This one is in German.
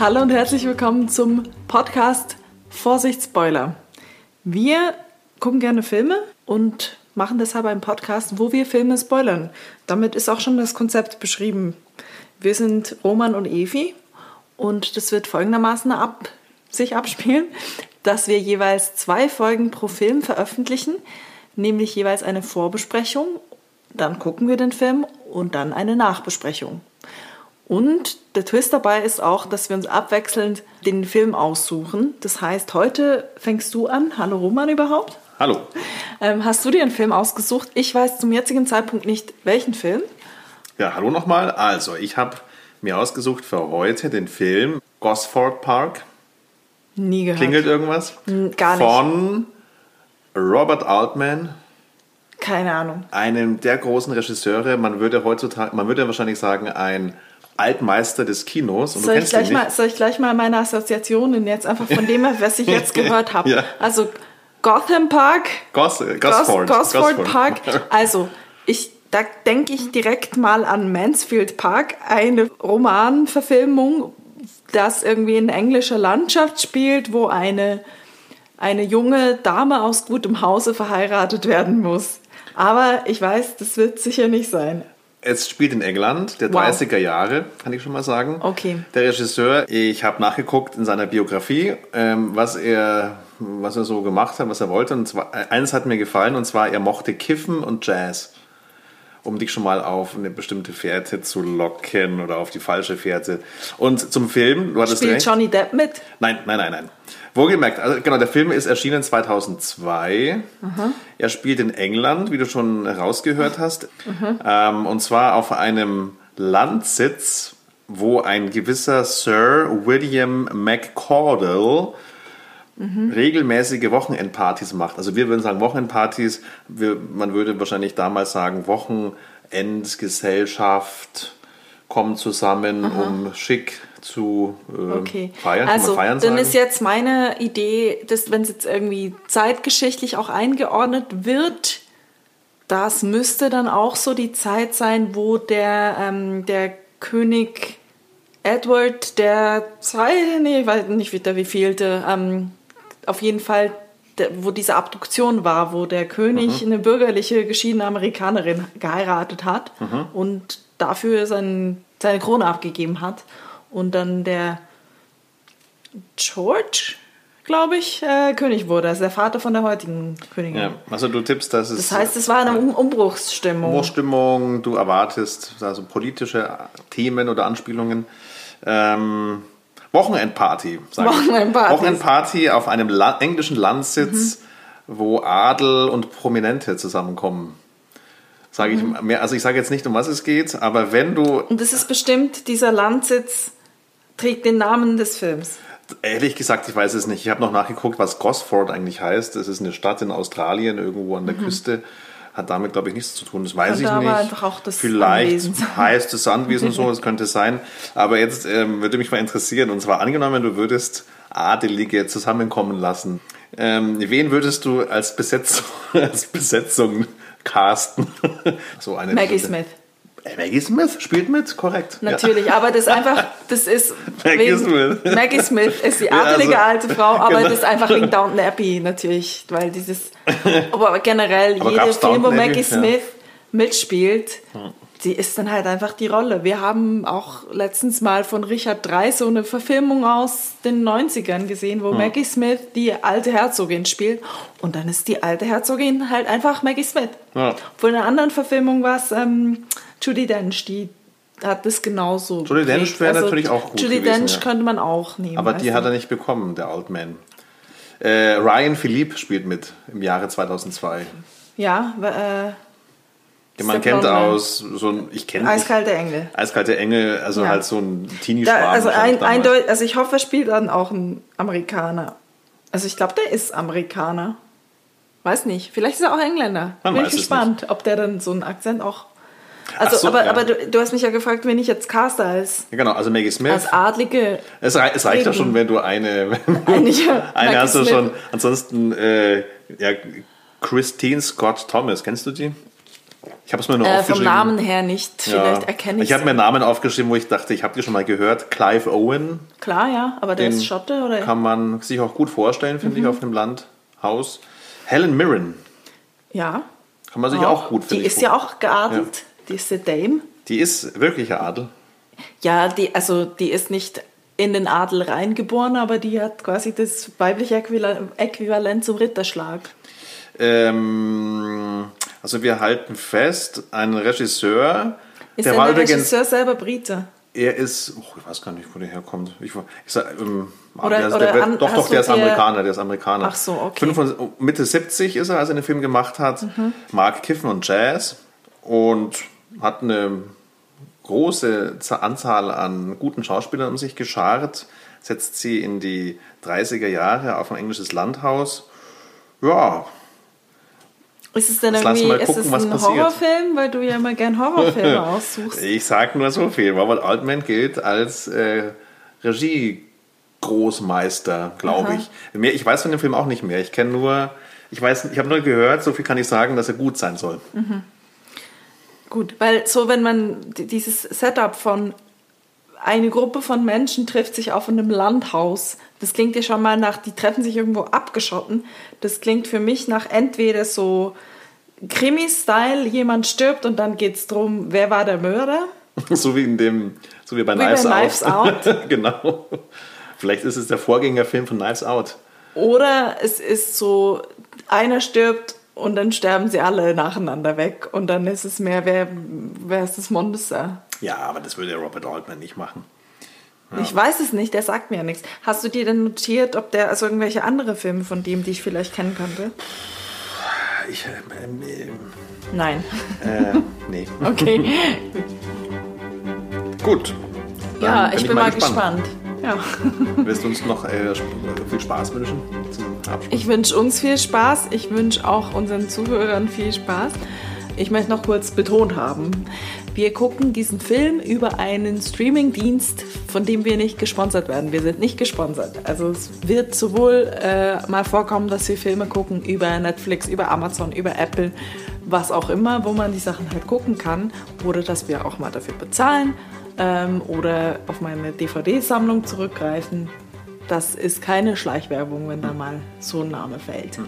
Hallo und herzlich willkommen zum Podcast Vorsicht Spoiler. Wir gucken gerne Filme und machen deshalb einen Podcast, wo wir Filme spoilern. Damit ist auch schon das Konzept beschrieben. Wir sind Roman und Evi und das wird folgendermaßen ab, sich abspielen, dass wir jeweils zwei Folgen pro Film veröffentlichen, nämlich jeweils eine Vorbesprechung, dann gucken wir den Film und dann eine Nachbesprechung. Und der Twist dabei ist auch, dass wir uns abwechselnd den Film aussuchen. Das heißt, heute fängst du an. Hallo Roman überhaupt. Hallo. Ähm, hast du dir einen Film ausgesucht? Ich weiß zum jetzigen Zeitpunkt nicht, welchen Film. Ja, hallo nochmal. Also, ich habe mir ausgesucht für heute den Film Gosford Park. Nie gehört. Klingelt irgendwas? Gar nicht. Von Robert Altman, Keine Ahnung. einem der großen Regisseure. Man würde heutzutage, man würde wahrscheinlich sagen, ein Altmeister des Kinos. Und Soll ich, gleich mal, soll ich gleich mal meine Assoziationen jetzt einfach von dem, was ich jetzt gehört habe? Ja. Also Gotham Park, Gos, Gos Gosford. Gosford Gosford. Park. Also ich, da denke ich direkt mal an Mansfield Park, eine Romanverfilmung, das irgendwie in englischer Landschaft spielt, wo eine, eine junge Dame aus gutem Hause verheiratet werden muss. Aber ich weiß, das wird sicher nicht sein. Es spielt in England, der Wow. 30er Jahre, kann ich schon mal sagen. Okay. Der Regisseur, ich habe nachgeguckt in seiner Biografie, ähm, was, er, was er so gemacht hat, was er wollte. Und zwar, äh, eines hat mir gefallen, und zwar, er mochte Kiffen und Jazz. Um dich schon mal auf eine bestimmte Fährte zu locken oder auf die falsche Fährte. Und zum Film, du hattest Spielt recht. Johnny Depp mit? Nein, nein, nein, nein. Wohlgemerkt, also genau, der Film ist erschienen 2002. Er spielt in England, wie du schon herausgehört hast. Ähm, und zwar auf einem Landsitz, wo ein gewisser Sir William McCordell regelmäßige Wochenendpartys macht. Also wir würden sagen Wochenendpartys, wir, man würde wahrscheinlich damals sagen Wochenendgesellschaft kommen zusammen, um schick zu äh, Okay. feiern. Kann also, feiern dann ist jetzt meine Idee, dass wenn es jetzt irgendwie zeitgeschichtlich auch eingeordnet wird, das müsste dann auch so die Zeit sein, wo der, ähm, der König Edward der zweite, nee, ich weiß nicht wieder wie vielte, ähm, auf jeden Fall, wo diese Abduktion war, wo der König eine bürgerliche geschiedene Amerikanerin geheiratet hat und dafür sein, seine Krone abgegeben hat. Und dann der George, glaube ich, äh, König wurde. Also der Vater von der heutigen Königin. ja, also du tippst, dass es Das heißt, es war eine um Umbruchsstimmung. Umbruchstimmung, du erwartest also politische Themen oder Anspielungen. Ähm, Wochenendparty, sag ich. Wochenendpartys. Wochenendparty auf einem La englischen Landsitz, wo Adel und Prominente zusammenkommen. Sage ich mehr, also ich sage jetzt nicht, um was es geht, aber wenn du Und es ist bestimmt, dieser Landsitz trägt den Namen des Films. Ehrlich gesagt, ich weiß es nicht. Ich habe noch nachgeguckt, was Gosford eigentlich heißt. Das ist eine Stadt in Australien, irgendwo an der Küste. Hat damit, glaube ich, nichts zu tun. Das weiß ich nicht. einfach auch das Vielleicht Anwesen heißt es Anwesen so, das könnte sein. Aber jetzt ähm, würde mich mal interessieren, und zwar angenommen, du würdest Adelige zusammenkommen lassen. Ähm, wen würdest du als Besetzung, als Besetzung casten? so eine Maggie Smith. Äh, Maggie Smith spielt mit, korrekt. Ja. Natürlich, aber das einfach, das ist Maggie Smith. Maggie Smith ist die Ja, adelige also, alte Frau, aber genau. das ist einfach wegen Downton Abbey natürlich, weil dieses, aber generell Aber jede gab's Film, wo? Maggie Ja. Smith mitspielt, sie ist dann halt einfach die Rolle. Wir haben auch letztens mal von Richard Drey so eine Verfilmung aus den 90ern gesehen, wo Maggie Smith die alte Herzogin spielt und dann ist die alte Herzogin halt einfach Maggie Smith. Ja. Obwohl in einer anderen Verfilmung war es ähm, Judy Dench, die hat das genauso. Judy Dench wäre natürlich auch gut Judy gewesen, Dench ja. könnte man auch nehmen. Aber die hat er nicht bekommen, der Altman. Äh, Ryan Philippe spielt mit im Jahre 2002. Ja, äh, Den man kennt aus so ein, ich kenne Eiskalte Engel. Eiskalte Engel, also Ja. halt so ein Da, Teenie-Schwarm. also ein, eindeutig, also ich hoffe, er spielt dann auch ein Amerikaner. Also ich glaube, der ist Amerikaner. Weiß nicht. Vielleicht ist er auch Engländer. Man Bin ich es gespannt, ob der dann so einen Akzent auch. Also, so, aber, ja. aber du, du hast mich ja gefragt, wen ich jetzt caste als, Ja, genau, also Maggie Smith. als Adlige. es, rei es reicht ja schon, wenn du eine. Eine, ja, eine hast du Smith. schon. Ansonsten, äh, ja, Christine Scott Thomas, kennst du die? Ich habe es mir nur Äh, vom aufgeschrieben. Namen her nicht. Vielleicht ja. erkenne ich Ich habe mir Namen aufgeschrieben, wo ich dachte, ich habe die schon mal gehört. Clive Owen. Klar, ja, aber der Den ist Schotte oder? Kann man sich auch gut vorstellen, finde Mhm. ich, auf einem Landhaus. Helen Mirren. Ja. Kann man sich auch gut Die finde ich ist ja auch geadelt. Die eine Dame. Die ist wirklich Adel. Ja, die, also die ist nicht in den Adel reingeboren, aber die hat quasi das weibliche Äquival- Äquivalent zum Ritterschlag. Ähm, also wir halten fest, ein Regisseur, Ist der der Regisseur selber Brite? er ist, oh, ich weiß gar nicht, wo der herkommt. Ich, ich sag, ähm, Oder- der, oder der, an- doch, doch, der ist Amerikaner, der ist Amerikaner. Ach so, okay. 25 Mitte 70 ist er, als er den Film gemacht hat. Mhm. Mag Kiffen und Jazz und hat eine große Anzahl an guten Schauspielern um sich geschart, setzt sie in die 30er Jahre auf ein englisches Landhaus. Ja, Ist es denn irgendwie mal ist gucken, es was ein. Horrorfilm, weil du ja immer gern Horrorfilme aussuchst? Ich sag nur so viel. Robert Altman gilt als äh, Regie-Großmeister, glaube ich. Mehr, ich weiß von dem Film auch nicht mehr. Ich kenne nur, ich weiß, ich habe nur gehört, so viel kann ich sagen, dass er gut sein soll. Gut, weil so wenn man dieses Setup von eine Gruppe von Menschen trifft sich auf einem Landhaus, das klingt ja schon mal nach, die treffen sich irgendwo abgeschotten. Das klingt für mich nach entweder so Krimi-Style, jemand stirbt und dann geht es darum, wer war der Mörder? so wie in dem, so wie bei Wie bei Knives, Knives Out. genau. Vielleicht ist es der Vorgängerfilm von Knives Out. Oder es ist so, einer stirbt und dann sterben sie alle nacheinander weg und dann ist es mehr, wer, wer ist das Monster? Ja, aber das würde Robert Altman nicht machen. Ich weiß es nicht, der sagt mir ja nichts. Hast du dir denn notiert, ob der, also irgendwelche andere Filme von dem, die ich vielleicht kennen könnte? Ich, ähm, Nein. äh, nee. Okay. Gut. ja, Dann ich bin mal gespannt. Ja. Willst du uns noch äh, viel Spaß wünschen? Ich wünsche uns viel Spaß. Ich wünsche auch unseren Zuhörern viel Spaß. Ich möchte noch kurz betont haben, wir gucken diesen Film über einen Streamingdienst, von dem wir nicht gesponsert werden. Wir sind nicht gesponsert. Also es wird sowohl äh, mal vorkommen, dass wir Filme gucken über Netflix, über Amazon, über Apple, was auch immer, wo man die Sachen halt gucken kann. Oder dass wir auch mal dafür bezahlen ähm, oder auf meine DVD-Sammlung zurückgreifen. Das ist keine Schleichwerbung, wenn da mal so ein Name fällt.